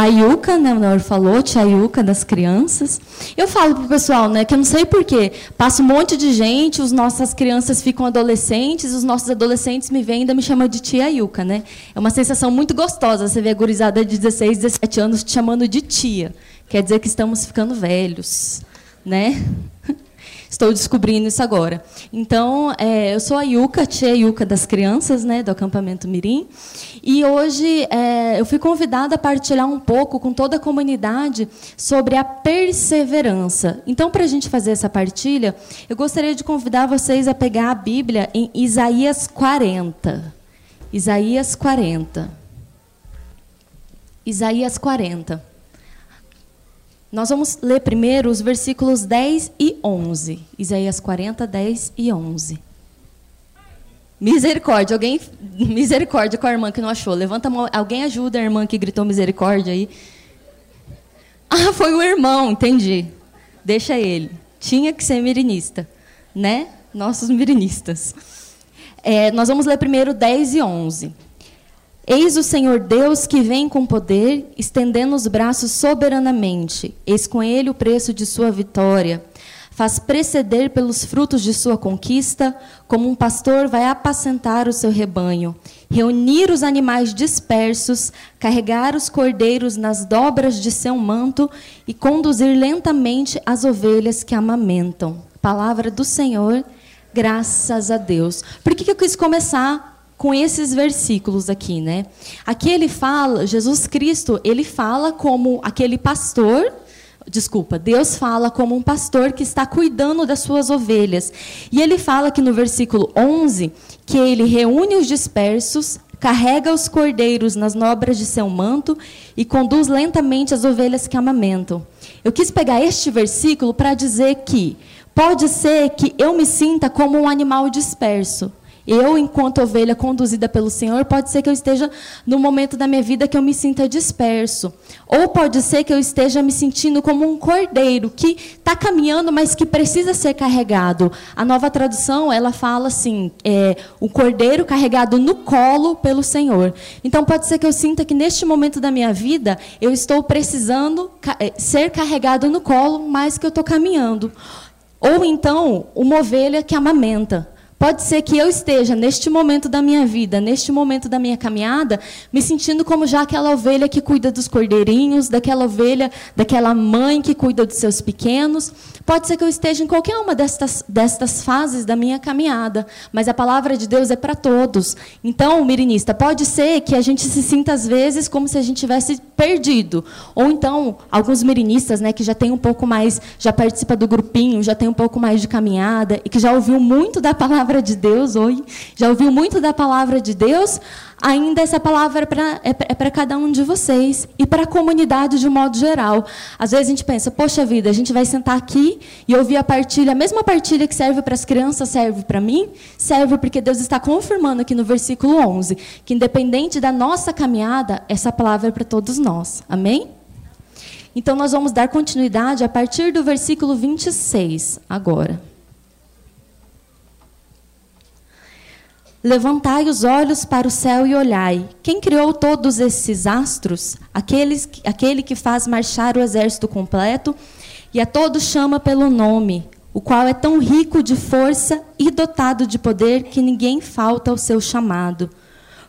a Yuka, né, o Nor falou, tia Yuka das crianças. Eu falo pro pessoal, né, que eu não sei porquê, passa um monte de gente, os nossas crianças ficam adolescentes, os nossos adolescentes me vêm e ainda me chamam de tia Yuka, né? É uma sensação muito gostosa, você vê a gurizada de 16, 17 anos te chamando de tia. Quer dizer que estamos ficando velhos, né? Estou descobrindo isso agora. Então, é, eu sou a Yuka, tia Yuka das crianças, né, do acampamento Mirim, e hoje é, eu fui convidada a partilhar um pouco com toda a comunidade sobre a perseverança. Então, para a gente fazer essa partilha, eu gostaria de convidar vocês a pegar a Bíblia em Isaías 40. Isaías 40. Isaías 40. Nós vamos ler primeiro os versículos 10 e 11. Isaías 40, 10 e 11. Misericórdia. Alguém. Misericórdia com a irmã que não achou. Levanta a mão. Alguém ajuda a irmã que gritou misericórdia aí. Ah, foi o irmão, entendi. Deixa ele. Tinha que ser mirinista. Né? Nossos mirinistas. É, nós vamos ler primeiro 10 e 11. Eis o Senhor Deus que vem com poder, estendendo os braços soberanamente. Eis com ele o preço de sua vitória. Faz preceder pelos frutos de sua conquista, como um pastor vai apacentar o seu rebanho, reunir os animais dispersos, carregar os cordeiros nas dobras de seu manto e conduzir lentamente as ovelhas que amamentam. Palavra do Senhor, graças a Deus. Por que, que eu quis começar com esses versículos aqui, né? Aqui ele fala, Jesus Cristo, ele fala como aquele pastor, desculpa, Deus fala como um pastor que está cuidando das suas ovelhas. E ele fala aqui no versículo 11 que ele reúne os dispersos, carrega os cordeiros nas nobras de seu manto e conduz lentamente as ovelhas que amamentam. Eu quis pegar este versículo para dizer que pode ser que eu me sinta como um animal disperso. Eu, enquanto ovelha conduzida pelo Senhor, pode ser que eu esteja no momento da minha vida que eu me sinta disperso. Ou pode ser que eu esteja me sentindo como um cordeiro que está caminhando, mas que precisa ser carregado. A nova tradução, ela fala assim, é, o cordeiro carregado no colo pelo Senhor. Então pode ser que eu sinta que neste momento da minha vida, eu estou precisando é, ser carregado no colo, mas que eu estou caminhando. Ou então, uma ovelha que amamenta. Pode ser que eu esteja, neste momento da minha vida, neste momento da minha caminhada, me sentindo como já aquela ovelha que cuida dos cordeirinhos, daquela ovelha, daquela mãe que cuida dos seus pequenos. Pode ser que eu esteja em qualquer uma destas, destas fases da minha caminhada, mas a palavra de Deus é para todos. Então, mirinista, pode ser que a gente se sinta, às vezes, como se a gente tivesse perdido. Ou então, alguns mirinistas, né, que já tem um pouco mais, já participa do grupinho, já tem um pouco mais de caminhada, e que já ouviu muito da palavra palavra de Deus, oi, já ouviu muito da palavra de Deus, ainda essa palavra é para é cada um de vocês e para a comunidade de um modo geral. Às vezes a gente pensa, poxa vida, a gente vai sentar aqui e ouvir a partilha, a mesma partilha que serve para as crianças serve para mim, serve porque Deus está confirmando aqui no versículo 11 que independente da nossa caminhada, essa palavra é para todos nós. Amém? Então nós vamos dar continuidade a partir do versículo 26 agora. Levantai os olhos para o céu e olhai. Quem criou todos esses astros? Aqueles, aquele que faz marchar o exército completo e a todos chama pelo nome, o qual é tão rico de força e dotado de poder que ninguém falta ao seu chamado.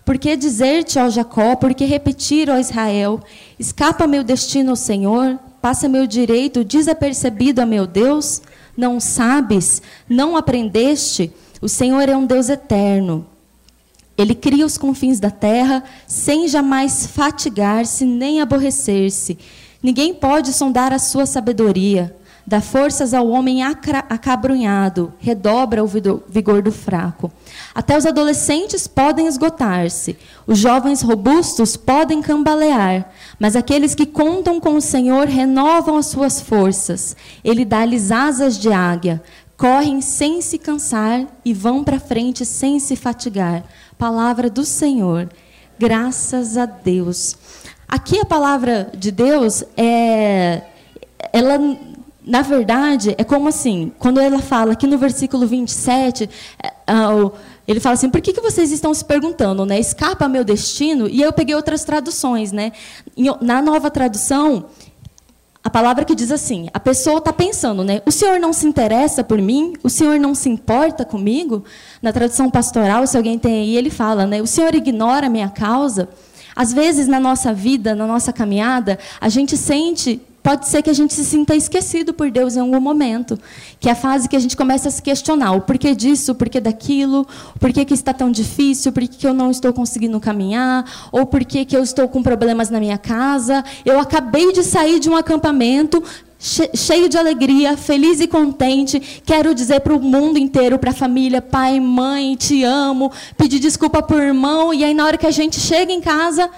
Por que dizer-te, ó Jacó, por que repetir, ó Israel, escapa meu destino ao Senhor, passa meu direito desapercebido a meu Deus? Não sabes, não aprendeste? O Senhor é um Deus eterno. Ele cria os confins da terra sem jamais fatigar-se nem aborrecer-se. Ninguém pode sondar a sua sabedoria. Dá forças ao homem acabrunhado, redobra o vigor do fraco. Até os adolescentes podem esgotar-se, os jovens robustos podem cambalear, mas aqueles que contam com o Senhor renovam as suas forças. Ele dá-lhes asas de águia, correm sem se cansar e vão para frente sem se fatigar. Palavra do Senhor. Graças a Deus. Aqui a palavra de Deus é ela na verdade é como assim, quando ela fala aqui no versículo 27, é, ele fala assim: por que, que vocês estão se perguntando, né? Escapa meu destino? E eu peguei outras traduções, né? Na nova tradução, a palavra que diz assim: a pessoa está pensando, né? O Senhor não se interessa por mim? O Senhor não se importa comigo? Na tradução pastoral, se alguém tem aí, ele fala, né? O Senhor ignora a minha causa? Às vezes, na nossa vida, na nossa caminhada, a gente sente pode ser que a gente se sinta esquecido por Deus em algum momento, que é a fase que a gente começa a se questionar o porquê disso, o porquê daquilo, o porquê que está tão difícil, por que eu não estou conseguindo caminhar, ou por que eu estou com problemas na minha casa. Eu acabei de sair de um acampamento cheio de alegria, feliz e contente. Quero dizer para o mundo inteiro, para a família, pai, mãe, te amo, pedir desculpa por irmão, e aí na hora que a gente chega em casa,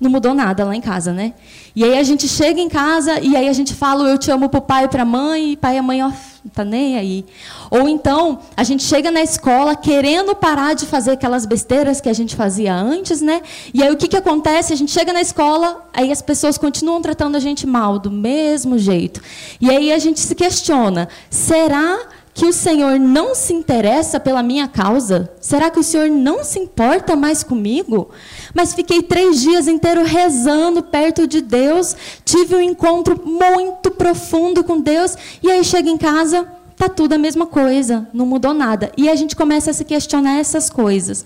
não mudou nada lá em casa, né? E aí a gente chega em casa e aí a gente fala eu te amo para o pai e para a mãe, e pai e a mãe, ó, não tá nem aí. Ou então, a gente chega na escola querendo parar de fazer aquelas besteiras que a gente fazia antes, né? E aí o que, que acontece? A gente chega na escola, aí as pessoas continuam tratando a gente mal, do mesmo jeito. E aí a gente se questiona: será que o Senhor não se interessa pela minha causa? Será que o Senhor não se importa mais comigo? Mas fiquei três dias inteiros rezando perto de Deus, tive um encontro muito profundo com Deus, e aí chega em casa, tá tudo a mesma coisa, não mudou nada. E a gente começa a se questionar essas coisas.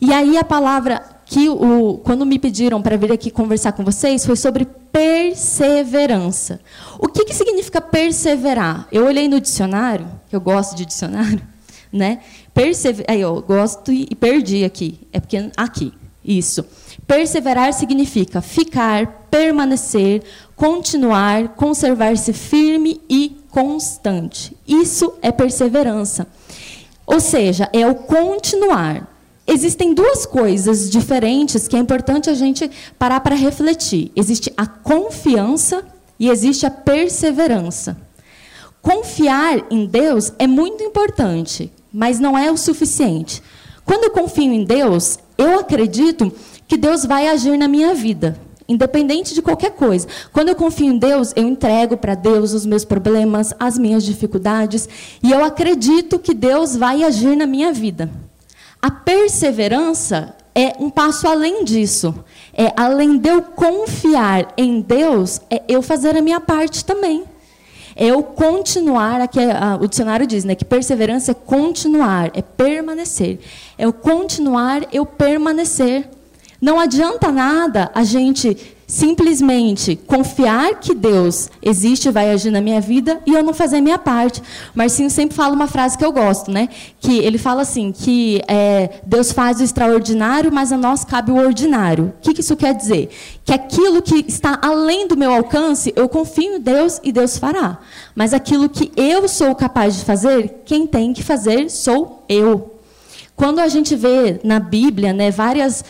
E aí a palavra que o, quando me pediram para vir aqui conversar com vocês foi sobre perseverança. O que, que significa perseverar? Eu olhei no dicionário, eu gosto de dicionário, né? Persever... Aí, eu gosto e perdi aqui. É porque aqui, isso. Perseverar significa ficar, permanecer, continuar, conservar-se firme e constante. Isso é perseverança. Ou seja, é o continuar. Existem duas coisas diferentes que é importante a gente parar para refletir. Existe a confiança e existe a perseverança. Confiar em Deus é muito importante, mas não é o suficiente. Quando eu confio em Deus, eu acredito que Deus vai agir na minha vida, independente de qualquer coisa. Quando eu confio em Deus, eu entrego para Deus os meus problemas, as minhas dificuldades, e eu acredito que Deus vai agir na minha vida. A perseverança é um passo além disso. É além de eu confiar em Deus, é eu fazer a minha parte também. É eu continuar, aqui o dicionário diz, né, que perseverança é continuar, é permanecer. É eu continuar, eu permanecer. Não adianta nada a gente simplesmente confiar que Deus existe e vai agir na minha vida e eu não fazer a minha parte. Marcinho sempre fala uma frase que eu gosto, né? Que ele fala assim, que é, Deus faz o extraordinário, mas a nós cabe o ordinário. O que, que isso quer dizer? Que aquilo que está além do meu alcance, eu confio em Deus e Deus fará. Mas aquilo que eu sou capaz de fazer, quem tem que fazer sou eu. Quando a gente vê na Bíblia né, várias,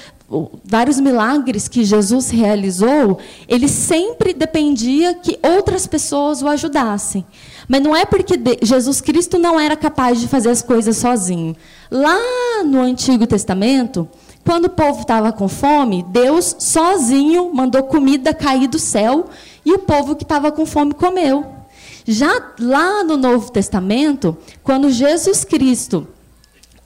vários milagres que Jesus realizou, ele sempre dependia que outras pessoas o ajudassem. Mas não é porque Jesus Cristo não era capaz de fazer as coisas sozinho. Lá no Antigo Testamento, quando o povo estava com fome, Deus sozinho mandou comida cair do céu e o povo que estava com fome comeu. Já lá no Novo Testamento, quando Jesus Cristo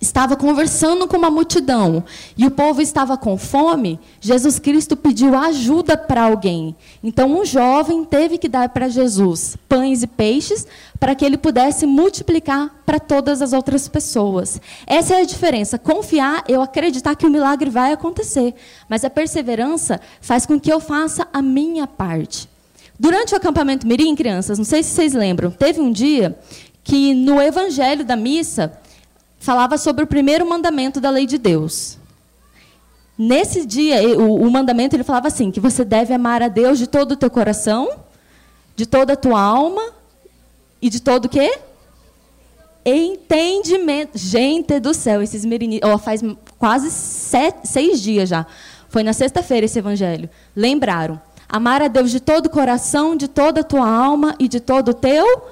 estava conversando com uma multidão e o povo estava com fome, Jesus Cristo pediu ajuda para alguém. Então, um jovem teve que dar para Jesus pães e peixes para que ele pudesse multiplicar para todas as outras pessoas. Essa é a diferença. Confiar, eu acreditar que o milagre vai acontecer, mas a perseverança faz com que eu faça a minha parte. Durante o acampamento Mirim, crianças, não sei se vocês lembram, teve um dia que no evangelho da missa falava sobre o primeiro mandamento da lei de Deus. Nesse dia, o, o, mandamento ele falava assim, que você deve amar a Deus de todo o teu coração, de toda a tua alma e de todo o quê? Entendimento. Gente do céu, esses meninos, oh, faz quase sete, seis dias já. Foi na sexta-feira esse evangelho. Lembraram. Amar a Deus de todo o coração, de toda a tua alma e de todo o teu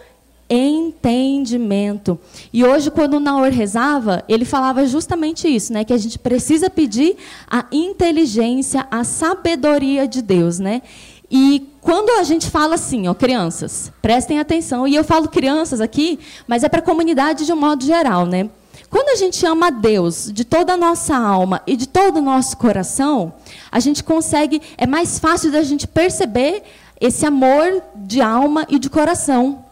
entendimento. E hoje, quando o Naor rezava, ele falava justamente isso, né? Que a gente precisa pedir a inteligência, a sabedoria de Deus, né? E quando a gente fala assim, ó, crianças, prestem atenção, e eu falo crianças aqui, mas é para a comunidade de um modo geral, né? quando a gente ama a Deus de toda a nossa alma e de todo o nosso coração, a gente consegue, é mais fácil da gente perceber esse amor de alma e de coração.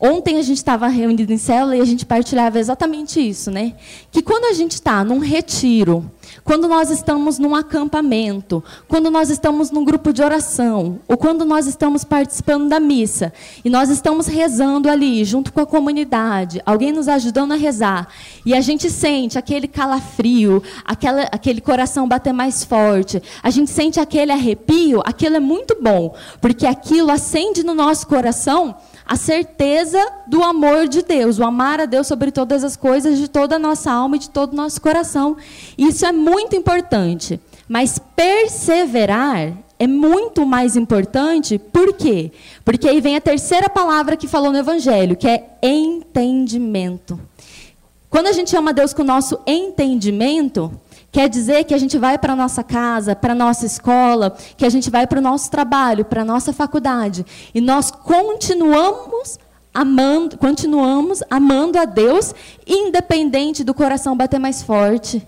Ontem a gente estava reunido em célula e a gente partilhava exatamente isso, né? Que quando a gente está num retiro, quando nós estamos num acampamento, quando nós estamos num grupo de oração, ou quando nós estamos participando da missa, e nós estamos rezando ali, junto com a comunidade, alguém nos ajudando a rezar, e a gente sente aquele calafrio, aquela, aquele coração bater mais forte, a gente sente aquele arrepio, aquilo é muito bom, porque aquilo acende no nosso coração a certeza do amor de Deus, o amar a Deus sobre todas as coisas, de toda a nossa alma e de todo o nosso coração. Isso é muito importante. Mas perseverar é muito mais importante, por quê? Porque aí vem a terceira palavra que falou no Evangelho, que é entendimento. Quando a gente ama Deus com o nosso entendimento, Quer dizer que a gente vai para a nossa casa, para a nossa escola, que a gente vai para o nosso trabalho, para a nossa faculdade. E nós continuamos amando, continuamos amando a Deus, independente do coração bater mais forte.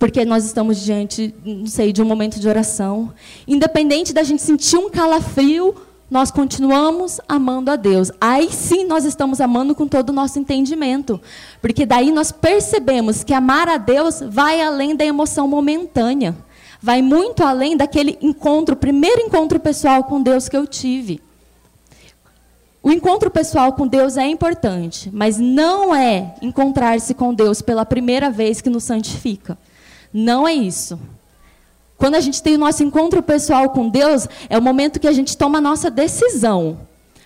Porque nós estamos diante, não sei, de um momento de oração. Independente da gente sentir um calafrio nós continuamos amando a Deus. Aí sim nós estamos amando com todo o nosso entendimento. Porque daí nós percebemos que amar a Deus vai além da emoção momentânea. Vai muito além daquele encontro, primeiro encontro pessoal com Deus que eu tive. O encontro pessoal com Deus é importante, mas não é encontrar-se com Deus pela primeira vez que nos santifica. Não é isso. Quando a gente tem o nosso encontro pessoal com Deus, é o momento que a gente toma a nossa decisão.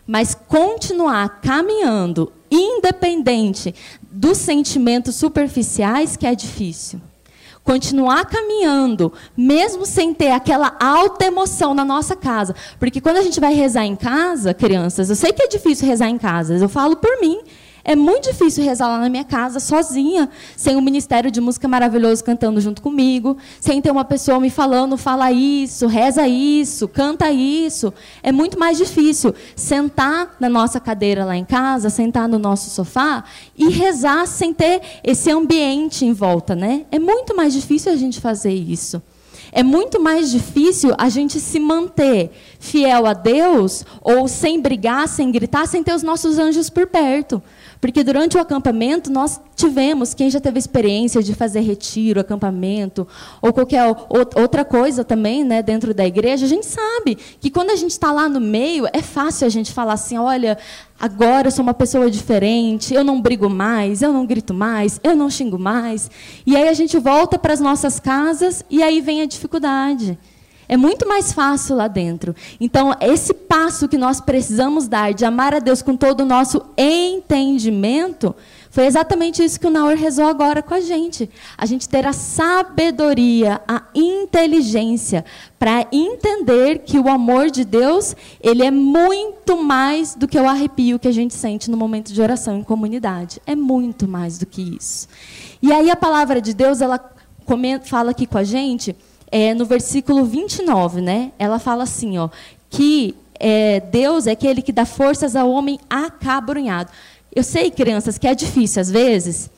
Mas continuar caminhando, independente dos sentimentos superficiais, que é difícil. Continuar caminhando, mesmo sem ter aquela alta emoção na nossa casa. Porque quando a gente vai rezar em casa, crianças, eu sei que é difícil rezar em casa, eu falo por mim. É muito difícil rezar lá na minha casa, sozinha, sem um ministério de música maravilhoso cantando junto comigo, sem ter uma pessoa me falando, fala isso, reza isso, canta isso. É muito mais difícil sentar na nossa cadeira lá em casa, sentar no nosso sofá e rezar sem ter esse ambiente em volta, né? É muito mais difícil a gente fazer isso. É muito mais difícil a gente se manter fiel a Deus ou sem brigar, sem gritar, sem ter os nossos anjos por perto. Porque durante o acampamento nós tivemos, quem já teve experiência de fazer retiro, acampamento, ou qualquer outra coisa também né, dentro da igreja, a gente sabe que quando a gente está lá no meio, é fácil a gente falar assim: olha, agora eu sou uma pessoa diferente, eu não brigo mais, eu não grito mais, eu não xingo mais. E aí a gente volta para as nossas casas e aí vem a dificuldade. É muito mais fácil lá dentro. Então, esse passo que nós precisamos dar de amar a Deus com todo o nosso entendimento, foi exatamente isso que o Naor rezou agora com a gente. A gente ter a sabedoria, a inteligência para entender que o amor de Deus, ele é muito mais do que o arrepio que a gente sente no momento de oração em comunidade. É muito mais do que isso. E aí a palavra de Deus, ela fala aqui com a gente é, no versículo 29, né, ela fala assim, ó, que é, Deus é aquele que dá forças ao homem acabrunhado. Eu sei, crianças, que é difícil às vezes,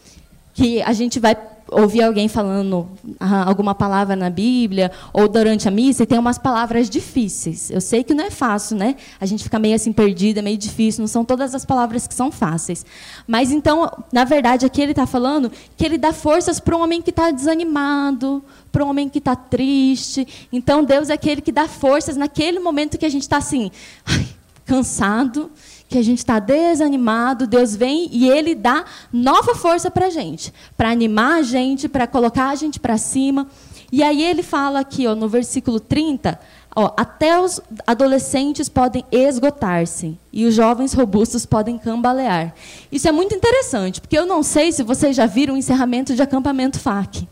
que a gente vai ouvir alguém falando ah, alguma palavra na Bíblia ou durante a missa e tem umas palavras difíceis. Eu sei que não é fácil, né? A gente fica meio assim perdida, meio difícil. Não são todas as palavras que são fáceis. Mas então, na verdade, aqui ele está falando que ele dá forças para um homem que está desanimado, para um homem que está triste. Então, Deus é aquele que dá forças naquele momento que a gente está assim, cansado que a gente está desanimado, Deus vem e Ele dá nova força para a gente, para animar a gente, para colocar a gente para cima. E aí ele fala aqui, ó, no versículo 30, ó, até os adolescentes podem esgotar-se e os jovens robustos podem cambalear. Isso é muito interessante, porque eu não sei se vocês já viram o encerramento de acampamento FAC.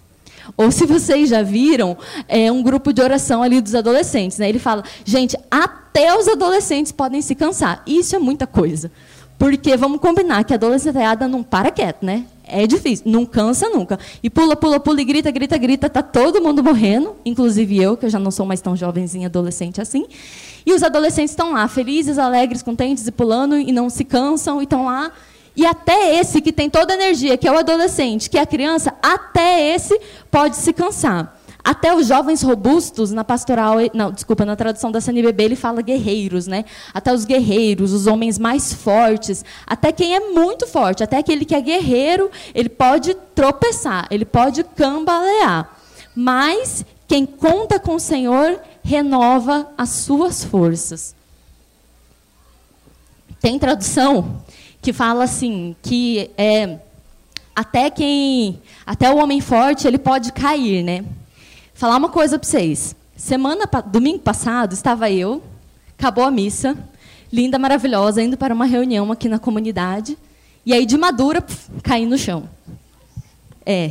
Ou se vocês já viram é, um grupo de oração ali dos adolescentes. Né? Ele fala, gente, até os adolescentes podem se cansar. Isso é muita coisa. Porque vamos combinar que a adolescenteada não para quieto, né? É difícil, não cansa nunca. E pula, pula, pula, e grita, grita, grita, tá todo mundo morrendo, inclusive eu, que eu já não sou mais tão jovenzinha adolescente assim. E os adolescentes estão lá, felizes, alegres, contentes e pulando, e não se cansam, e estão lá E até esse que tem toda a energia, que é o adolescente, que é a criança, até esse pode se cansar. Até os jovens robustos, na pastoral, não, desculpa, na tradução da CNBB, ele fala guerreiros, né? Até os guerreiros, os homens mais fortes, até quem é muito forte, até aquele que é guerreiro, ele pode tropeçar, ele pode cambalear. Mas quem conta com o Senhor renova as suas forças. Tem tradução que fala assim, que é, até quem, até o homem forte, ele pode cair, né? Falar uma coisa para vocês. Semana, domingo passado, estava eu, acabou a missa, linda, maravilhosa, indo para uma reunião aqui na comunidade, e aí de madura, puf, caí no chão. É.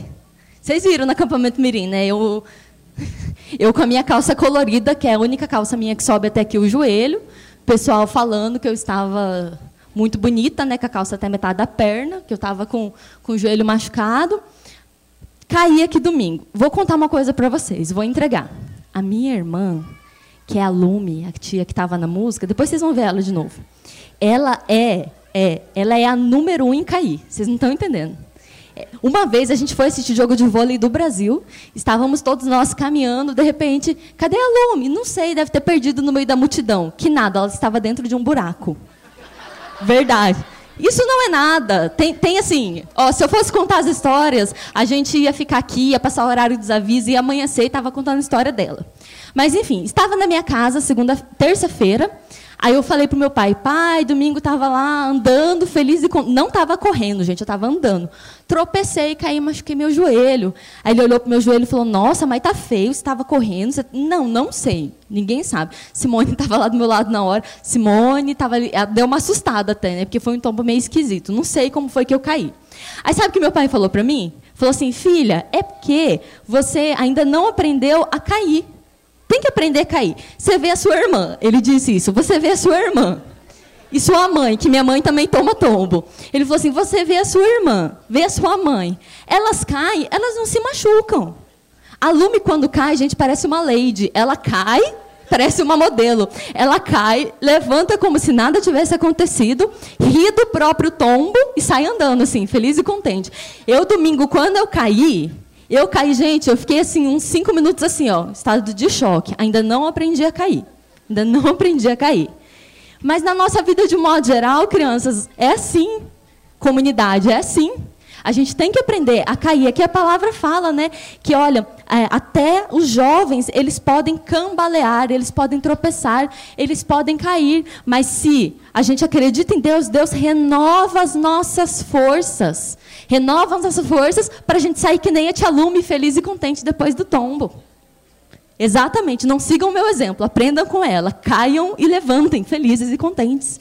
Vocês viram no acampamento Mirim, né? Eu, eu com a minha calça colorida, que é a única calça minha que sobe até aqui o joelho, pessoal falando que eu estava muito bonita, né, com a calça até metade da perna, que eu estava com, com o joelho machucado. Caí aqui domingo. Vou contar uma coisa para vocês, vou entregar. A minha irmã, que é a Lume, a tia que estava na música, depois vocês vão ver ela de novo. Ela é, é, ela é a número um em cair. Vocês não estão entendendo. É, uma vez a gente foi assistir jogo de vôlei do Brasil, estávamos todos nós caminhando, de repente, cadê a Lume? Não sei, deve ter perdido no meio da multidão. Que nada, ela estava dentro de um buraco. Verdade. Isso não é nada. Tem, tem assim, ó, se eu fosse contar as histórias, a gente ia ficar aqui, ia passar o horário dos avisos, ia amanhecer e estava contando a história dela. Mas, enfim, estava na minha casa, segunda, terça-feira, Aí eu falei pro meu pai, pai, domingo estava lá andando, feliz e não estava correndo, gente, eu estava andando. Tropecei, caí, machuquei meu joelho. Aí ele olhou pro meu joelho e falou: "Nossa, mas tá feio, você estava correndo". Você... Não, não sei. Ninguém sabe. Simone estava lá do meu lado na hora. Simone estava ali, deu uma assustada até, né? Porque foi um tombo meio esquisito. Não sei como foi que eu caí. Aí sabe o que meu pai falou para mim? Falou assim: "Filha, é porque você ainda não aprendeu a cair". Tem que aprender a cair. Você vê a sua irmã, ele disse isso. Você vê a sua irmã. E sua mãe, que minha mãe também toma tombo. Ele falou assim: você vê a sua irmã, vê a sua mãe. Elas caem, elas não se machucam. A Lume, quando cai, gente, parece uma lady. Ela cai, parece uma modelo. Ela cai, levanta como se nada tivesse acontecido, ri do próprio tombo e sai andando, assim, feliz e contente. Eu, domingo, quando eu caí, eu caí, gente, eu fiquei assim, uns cinco minutos assim, ó, estado de choque. Ainda não aprendi a cair. Ainda não aprendi a cair. Mas na nossa vida, de modo geral, crianças, é assim. Comunidade, é assim. A gente tem que aprender a cair. Aqui a palavra fala, né? Que, olha, é, até os jovens, eles podem cambalear, eles podem tropeçar, eles podem cair. Mas se a gente acredita em Deus, Deus renova as nossas forças. Renova as nossas forças para a gente sair que nem a tia Lume, feliz e contente depois do tombo. Exatamente. Não sigam o meu exemplo. Aprendam com ela. Caiam e levantem, felizes e contentes.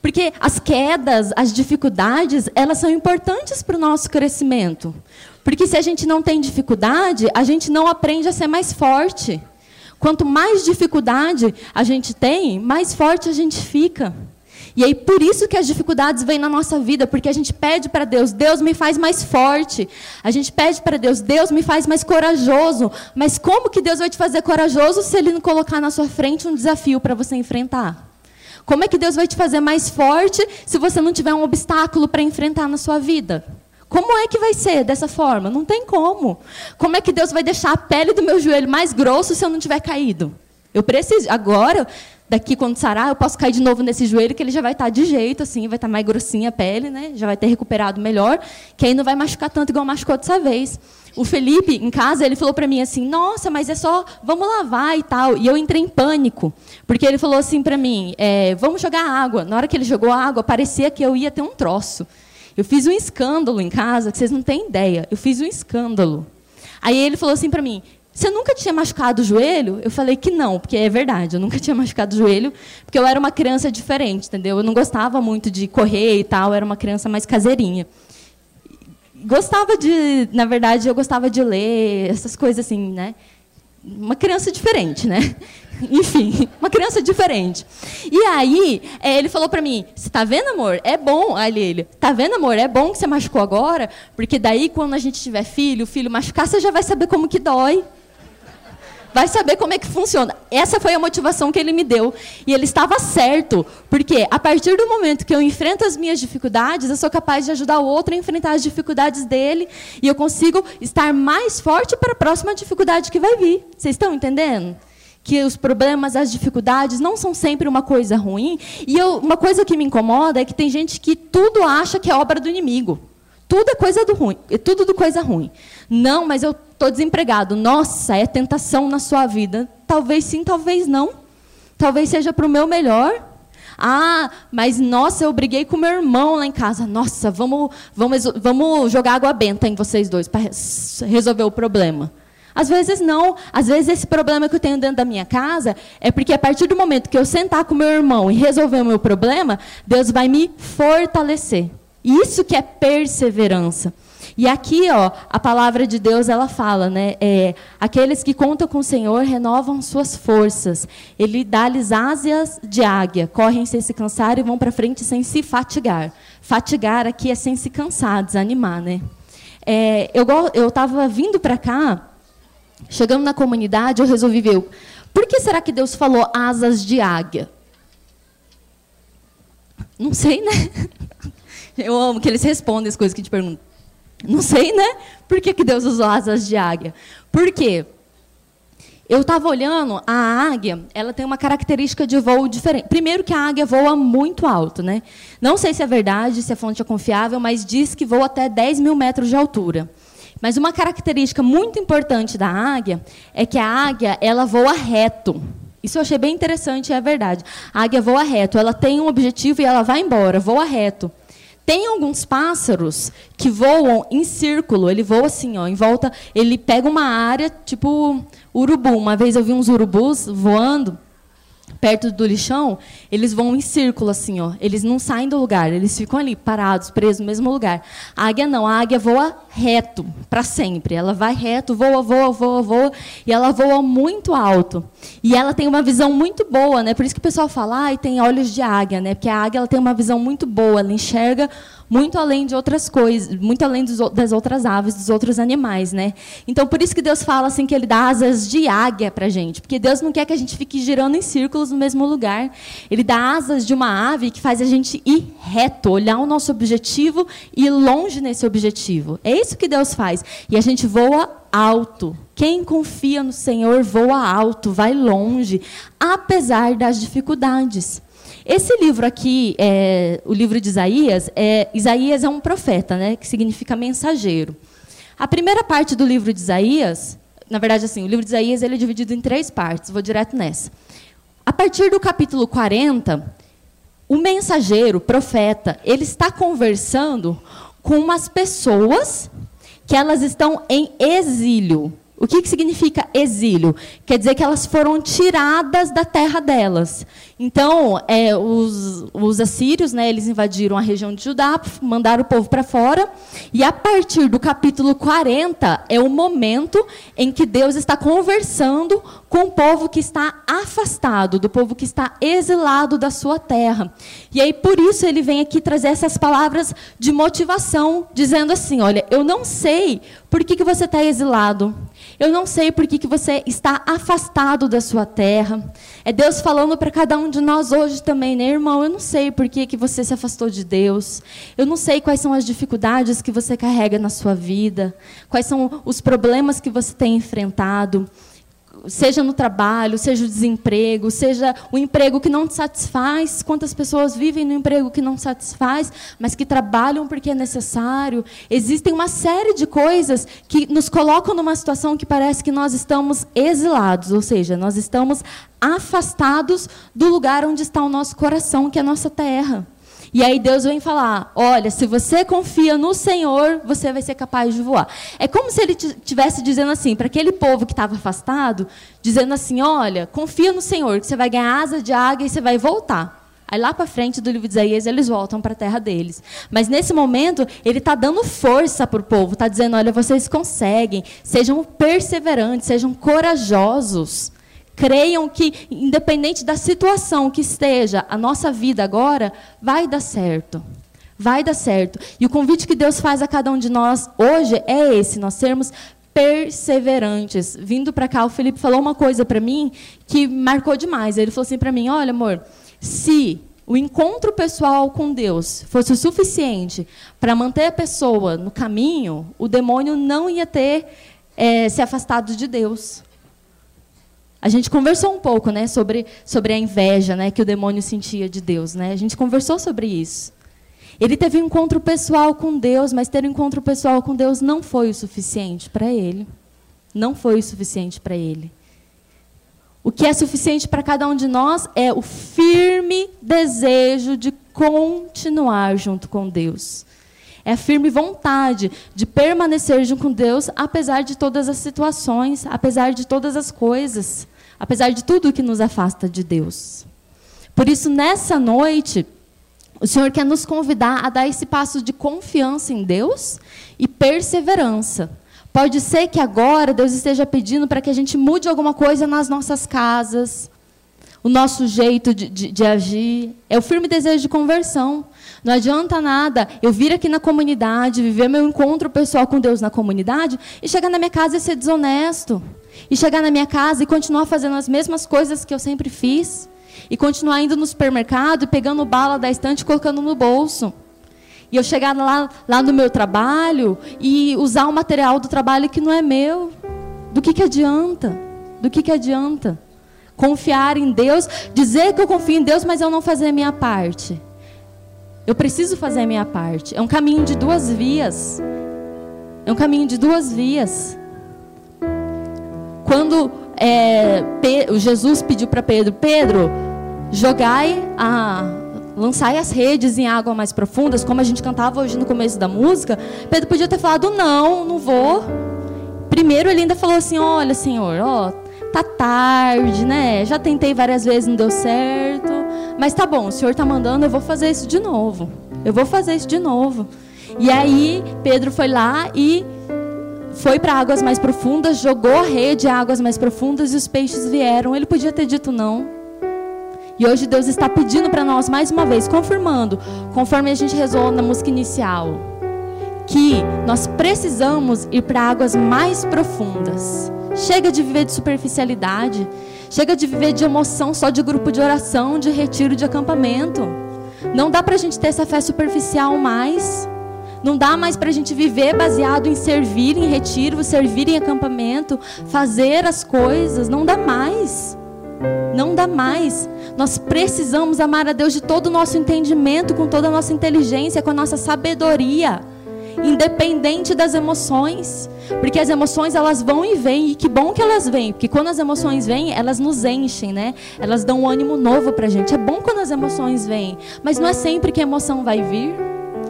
Porque as quedas, as dificuldades, elas são importantes para o nosso crescimento. Porque se a gente não tem dificuldade, a gente não aprende a ser mais forte. Quanto mais dificuldade a gente tem, mais forte a gente fica. E aí por isso que as dificuldades vêm na nossa vida, porque a gente pede para Deus, Deus me faz mais forte. A gente pede para Deus, Deus me faz mais corajoso. Mas como que Deus vai te fazer corajoso se ele não colocar na sua frente um desafio para você enfrentar? Como é que Deus vai te fazer mais forte se você não tiver um obstáculo para enfrentar na sua vida? Como é que vai ser dessa forma? Não tem como. Como é que Deus vai deixar a pele do meu joelho mais grosso se eu não tiver caído? Eu preciso. Agora, daqui quando sarar, eu posso cair de novo nesse joelho que ele já vai estar de jeito, assim, vai estar mais grossinha a pele, né? Já vai ter recuperado melhor, que aí não vai machucar tanto igual machucou dessa vez o Felipe, em casa, ele falou para mim assim: Nossa, mas é só, vamos lavar e tal. E eu entrei em pânico, porque ele falou assim para mim: é, Vamos jogar água. Na hora que ele jogou água, parecia que eu ia ter um troço. Eu fiz um escândalo em casa, que vocês não têm ideia. Eu fiz um escândalo. Aí ele falou assim para mim: Você nunca tinha machucado o joelho? Eu falei que não, porque é verdade, eu nunca tinha machucado o joelho, porque eu era uma criança diferente, entendeu? Eu não gostava muito de correr e tal, eu era uma criança mais caseirinha gostava de, na verdade, eu gostava de ler essas coisas assim, né? Uma criança diferente, né? Enfim, uma criança diferente. E aí, é, ele falou para mim: Você tá vendo, amor? É bom. Aí ele: Tá vendo, amor? É bom que você machucou agora, porque daí, quando a gente tiver filho, o filho machucar, você já vai saber como que dói. Vai saber como é que funciona. Essa foi a motivação que ele me deu. E ele estava certo, porque a partir do momento que eu enfrento as minhas dificuldades, eu sou capaz de ajudar o outro a enfrentar as dificuldades dele, e eu consigo estar mais forte para a próxima dificuldade que vai vir. Vocês estão entendendo? que os problemas, as dificuldades não são sempre uma coisa ruim. E eu, uma coisa que me incomoda é que tem gente que tudo acha que é obra do inimigo. Tudo é coisa do ruim, é tudo do coisa ruim. Não, mas eu estou desempregado. Nossa, é tentação na sua vida. Talvez sim, talvez não. Talvez seja para o meu melhor. Ah, mas nossa, eu briguei com meu irmão lá em casa. Nossa, vamos, vamos, vamos jogar água benta em vocês dois para resolver o problema. Às vezes não. Às vezes esse problema que eu tenho dentro da minha casa é porque a partir do momento que eu sentar com meu irmão e resolver o meu problema, Deus vai me fortalecer. Isso que é perseverança. E aqui, ó, a palavra de Deus ela fala, né? É, aqueles que contam com o Senhor renovam suas forças. Ele dá-lhes asas de águia, correm sem se cansar e vão para frente sem se fatigar. Fatigar aqui é sem se cansar, desanimar, né? É, eu estava vindo para cá Chegando na comunidade, eu resolvi ver por que será que Deus falou asas de águia? Não sei, né? Eu amo que eles respondem as coisas que te perguntam. Não sei, né? Por que, que Deus usou asas de águia? Por quê? Eu estava olhando, a águia, ela tem uma característica de voo diferente. Primeiro que a águia voa muito alto, né? Não sei se é verdade, se a fonte é confiável, mas diz que voa até 10 mil metros de altura. Mas uma característica muito importante da águia é que a águia ela voa reto. Isso eu achei bem interessante, é verdade. A águia voa reto, ela tem um objetivo e ela vai embora, voa reto. Tem alguns pássaros que voam em círculo, ele voa assim, ó, em volta, ele pega uma área tipo urubu. Uma vez eu vi uns urubus voando perto do lixão, eles vão em círculo assim, ó. Eles não saem do lugar, eles ficam ali parados, presos no mesmo lugar. A águia não, a águia voa reto para sempre. Ela vai reto, voa, voa, voa, voa, e ela voa muito alto. E ela tem uma visão muito boa, né? Por isso que o pessoal fala, ah, tem olhos de águia, né? Porque a águia ela tem uma visão muito boa, ela enxerga muito além de outras coisas, muito além dos, das outras aves, dos outros animais, né? Então, por isso que Deus fala assim que Ele dá asas de águia para gente, porque Deus não quer que a gente fique girando em círculos no mesmo lugar. Ele dá asas de uma ave que faz a gente ir reto, olhar o nosso objetivo e ir longe nesse objetivo. É isso que Deus faz. E a gente voa alto. Quem confia no Senhor voa alto, vai longe, apesar das dificuldades. Esse livro aqui, é, o livro de Isaías, é, Isaías é um profeta, né, que significa mensageiro. A primeira parte do livro de Isaías, na verdade, assim, o livro de Isaías ele é dividido em três partes, vou direto nessa. A partir do capítulo 40, o mensageiro, o profeta, ele está conversando com umas pessoas que elas estão em exílio. O que, que significa exílio? Quer dizer que elas foram tiradas da terra delas. Então, é, os, os, assírios, né, eles invadiram a região de Judá, mandaram o povo para fora, e a partir do capítulo 40 é o momento em que Deus está conversando com o povo que está afastado, do povo que está exilado da sua terra. E aí, por isso, ele vem aqui trazer essas palavras de motivação, dizendo assim: olha, eu não sei por que, que você está exilado. Eu não sei por que, que você está afastado da sua terra. É Deus falando para cada um de nós hoje também, né, irmão? Eu não sei por que, que você se afastou de Deus. Eu não sei quais são as dificuldades que você carrega na sua vida. Quais são os problemas que você tem enfrentado seja no trabalho, seja o desemprego, seja o emprego que não te satisfaz. Quantas pessoas vivem no emprego que não satisfaz, mas que trabalham porque é necessário? Existem uma série de coisas que nos colocam numa situação que parece que nós estamos exilados, ou seja, nós estamos afastados do lugar onde está o nosso coração, que é a nossa terra. E aí Deus vem falar: olha, se você confia no Senhor, você vai ser capaz de voar. É como se ele estivesse dizendo assim, para aquele povo que estava afastado, dizendo assim: olha, confia no Senhor, que você vai ganhar asa de águia e você vai voltar. Aí lá para frente do livro de Isaías eles voltam para a terra deles. Mas nesse momento ele está dando força para o povo, está dizendo: olha, vocês conseguem, sejam perseverantes, sejam corajosos. Creiam que, independente da situação que esteja a nossa vida agora, vai dar certo. Vai dar certo. E o convite que Deus faz a cada um de nós hoje é esse: nós sermos perseverantes. Vindo para cá, o Felipe falou uma coisa para mim que marcou demais. Ele falou assim para mim: Olha, amor, se o encontro pessoal com Deus fosse o suficiente para manter a pessoa no caminho, o demônio não ia ter é, se afastado de Deus. A gente conversou um pouco, né, sobre, sobre a inveja, né, que o demônio sentia de Deus, né? A gente conversou sobre isso. Ele teve um encontro pessoal com Deus, mas ter um encontro pessoal com Deus não foi o suficiente para ele. Não foi o suficiente para ele. O que é suficiente para cada um de nós é o firme desejo de continuar junto com Deus. É a firme vontade de permanecer junto com Deus, apesar de todas as situações, apesar de todas as coisas, apesar de tudo que nos afasta de Deus. Por isso, nessa noite, o Senhor quer nos convidar a dar esse passo de confiança em Deus e perseverança. Pode ser que agora Deus esteja pedindo para que a gente mude alguma coisa nas nossas casas, o nosso jeito de, de, de, agir. É o firme desejo de conversão. Não adianta nada eu vir aqui na comunidade, viver meu encontro pessoal com Deus na comunidade e chegar na minha casa e ser desonesto. E chegar na minha casa e continuar fazendo as mesmas coisas que eu sempre fiz e continuar indo no supermercado, pegando bala da estante e colocando no bolso. E eu chegar lá, lá no meu trabalho e usar o material do trabalho que não é meu. Do que, que adianta? Do que, que adianta? Confiar em Deus, dizer que eu confio em Deus, mas eu não fazer a minha parte. Eu preciso fazer a minha parte. É um caminho de duas vias. É um caminho de duas vias. Quando é, Jesus pediu para Pedro: Pedro, jogai a lançai as redes em água mais profundas, como a gente cantava hoje no começo da música, Pedro podia ter falado não, não vou. Primeiro ele ainda falou assim: "Olha, Senhor, ó, tá tarde, né? Já tentei várias vezes, não deu certo, mas tá bom, o Senhor tá mandando, eu vou fazer isso de novo. Eu vou fazer isso de novo." E aí Pedro foi lá e foi para águas mais profundas, jogou a rede em águas mais profundas e os peixes vieram. Ele podia ter dito não. E hoje Deus está pedindo para nós, mais uma vez, confirmando, conforme a gente rezou na música inicial, que nós precisamos ir para águas mais profundas. Chega de viver de superficialidade. Chega de viver de emoção só de grupo de oração, de retiro, de acampamento. Não dá para a gente ter essa fé superficial mais. Não dá mais para a gente viver baseado em servir em retiro, servir em acampamento, fazer as coisas. Não dá mais. Não dá mais. Nós precisamos amar a Deus de todo o nosso entendimento, com toda a nossa inteligência, com a nossa sabedoria, independente das emoções, porque as emoções elas vão e vêm e que bom que elas vêm, porque quando as emoções vêm, elas nos enchem, né? Elas dão um ânimo novo pra gente. É bom quando as emoções vêm, mas não é sempre que a emoção vai vir.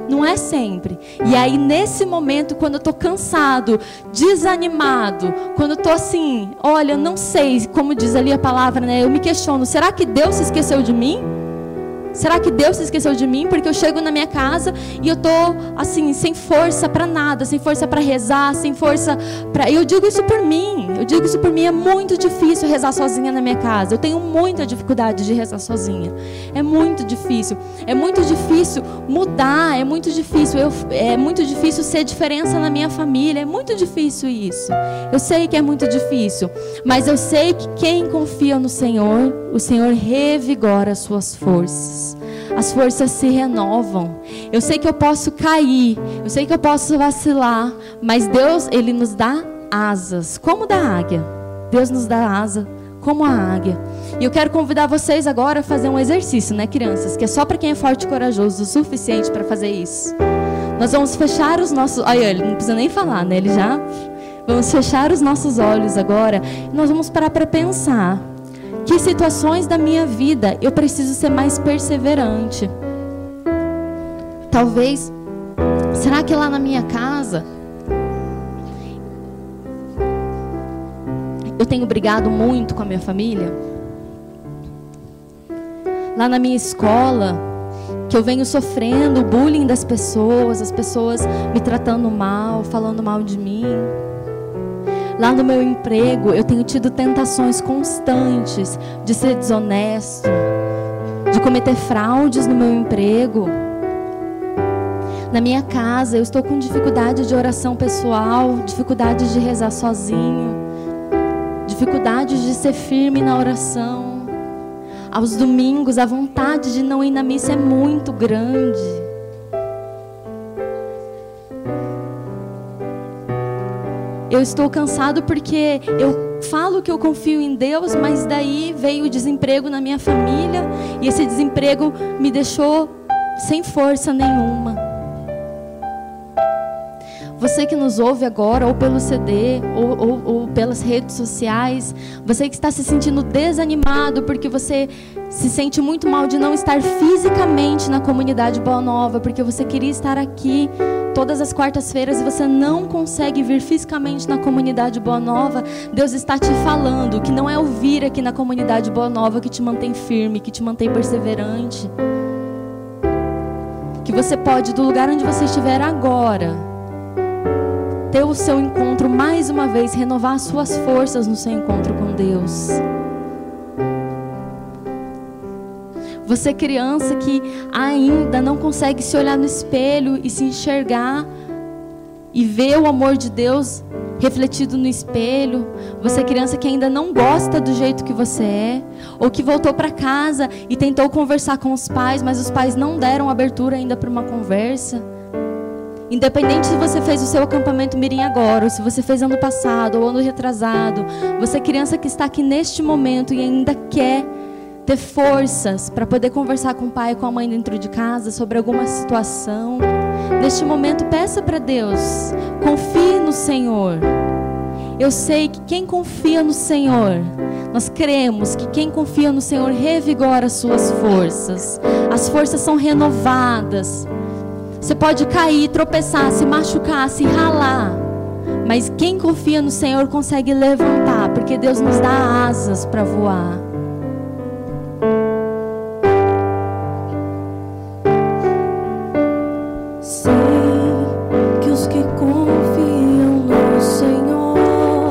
Não é sempre. E aí, nesse momento, quando eu estou cansado, desanimado, quando eu estou assim, olha, não sei, como diz ali a palavra, né? Eu me questiono: será que Deus se esqueceu de mim? Será que Deus se esqueceu de mim? Porque eu chego na minha casa e eu tô assim, sem força para nada, sem força para rezar, sem força para. Eu digo isso por mim. Eu digo isso por mim. É muito difícil rezar sozinha na minha casa. Eu tenho muita dificuldade de rezar sozinha. É muito difícil. É muito difícil mudar. É muito difícil. Eu, é muito difícil ser diferença na minha família. É muito difícil isso. Eu sei que é muito difícil, mas eu sei que quem confia no Senhor, o Senhor revigora as suas forças as forças se renovam. Eu sei que eu posso cair, eu sei que eu posso vacilar, mas Deus, Ele nos dá asas, como da águia. Deus nos dá asa, como a águia. E eu quero convidar vocês agora a fazer um exercício, né, crianças? Que é só para quem é forte e corajoso o suficiente para fazer isso. Nós vamos fechar os nossos. Olha, ele não precisa nem falar, né? Ele já. Vamos fechar os nossos olhos agora. E nós vamos parar para pensar. Que situações da minha vida eu preciso ser mais perseverante? Talvez, será que lá na minha casa eu tenho brigado muito com a minha família? Lá na minha escola, que eu venho sofrendo bullying das pessoas, as pessoas me tratando mal, falando mal de mim. Lá no meu emprego, eu tenho tido tentações constantes de ser desonesto, de cometer fraudes no meu emprego. Na minha casa, eu estou com dificuldade de oração pessoal, dificuldade de rezar sozinho, dificuldade de ser firme na oração. Aos domingos, a vontade de não ir na missa é muito grande. Eu estou cansado porque eu falo que eu confio em Deus, mas daí veio o desemprego na minha família e esse desemprego me deixou sem força nenhuma. Você que nos ouve agora, ou pelo CD, ou, ou, ou, pelas redes sociais, você que está se sentindo desanimado porque você se sente muito mal de não estar fisicamente na comunidade Boa Nova, porque você queria estar aqui todas as quartas-feiras e você não consegue vir fisicamente na comunidade Boa Nova, Deus está te falando que não é ouvir aqui na comunidade Boa Nova que te mantém firme, que te mantém perseverante. Que você pode, do lugar onde você estiver agora, ter o seu encontro mais uma vez, renovar suas forças no seu encontro com Deus. Você criança que ainda não consegue se olhar no espelho e se enxergar e ver o amor de Deus refletido no espelho. Você criança que ainda não gosta do jeito que você é, ou que voltou para casa e tentou conversar com os pais, mas os pais não deram abertura ainda para uma conversa. Independente se você fez o seu acampamento Mirim agora, ou se você fez ano passado ou ano retrasado, você criança que está aqui neste momento e ainda quer ter forças para poder conversar com o pai e com a mãe dentro de casa sobre alguma situação, neste momento peça para Deus, confie no Senhor. Eu sei que quem confia no Senhor, nós cremos que quem confia no Senhor revigora as suas forças. As forças são renovadas. Você pode cair, tropeçar, se machucar, se ralar. Mas quem confia no Senhor consegue levantar, porque Deus nos dá asas para voar.